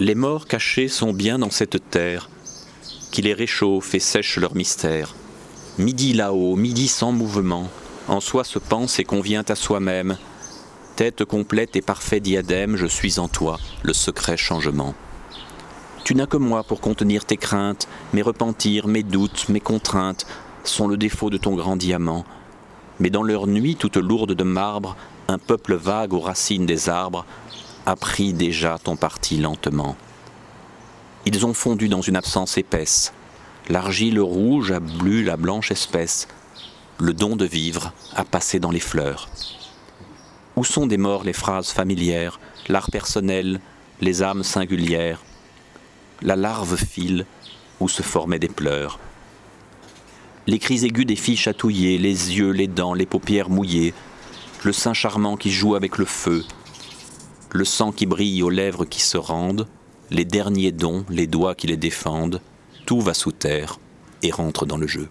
Les morts cachés sont bien dans cette terre, qui les réchauffe et sèche leur mystère. Midi là-haut, midi sans mouvement, en soi se pense et convient à soi-même. Tête complète et parfait diadème, je suis en toi, le secret changement. Tu n'as que moi pour contenir tes craintes, mes repentirs, mes doutes, mes contraintes sont le défaut de ton grand diamant. Mais dans leur nuit toute lourde de marbre, un peuple vague aux racines des arbres a pris déjà ton parti lentement. Ils ont fondu dans une absence épaisse. L'argile rouge a bu la blanche espèce. Le don de vivre a passé dans les fleurs. Où sont des morts les phrases familières, l'art personnel, les âmes singulières? La larve file où se formaient des pleurs. Les cris aigus des filles chatouillées, les yeux, les dents, les paupières mouillées, le sein charmant qui joue avec le feu, le sang qui brille aux lèvres qui se rendent, les derniers dons, les doigts qui les défendent, tout va sous terre et rentre dans le jeu.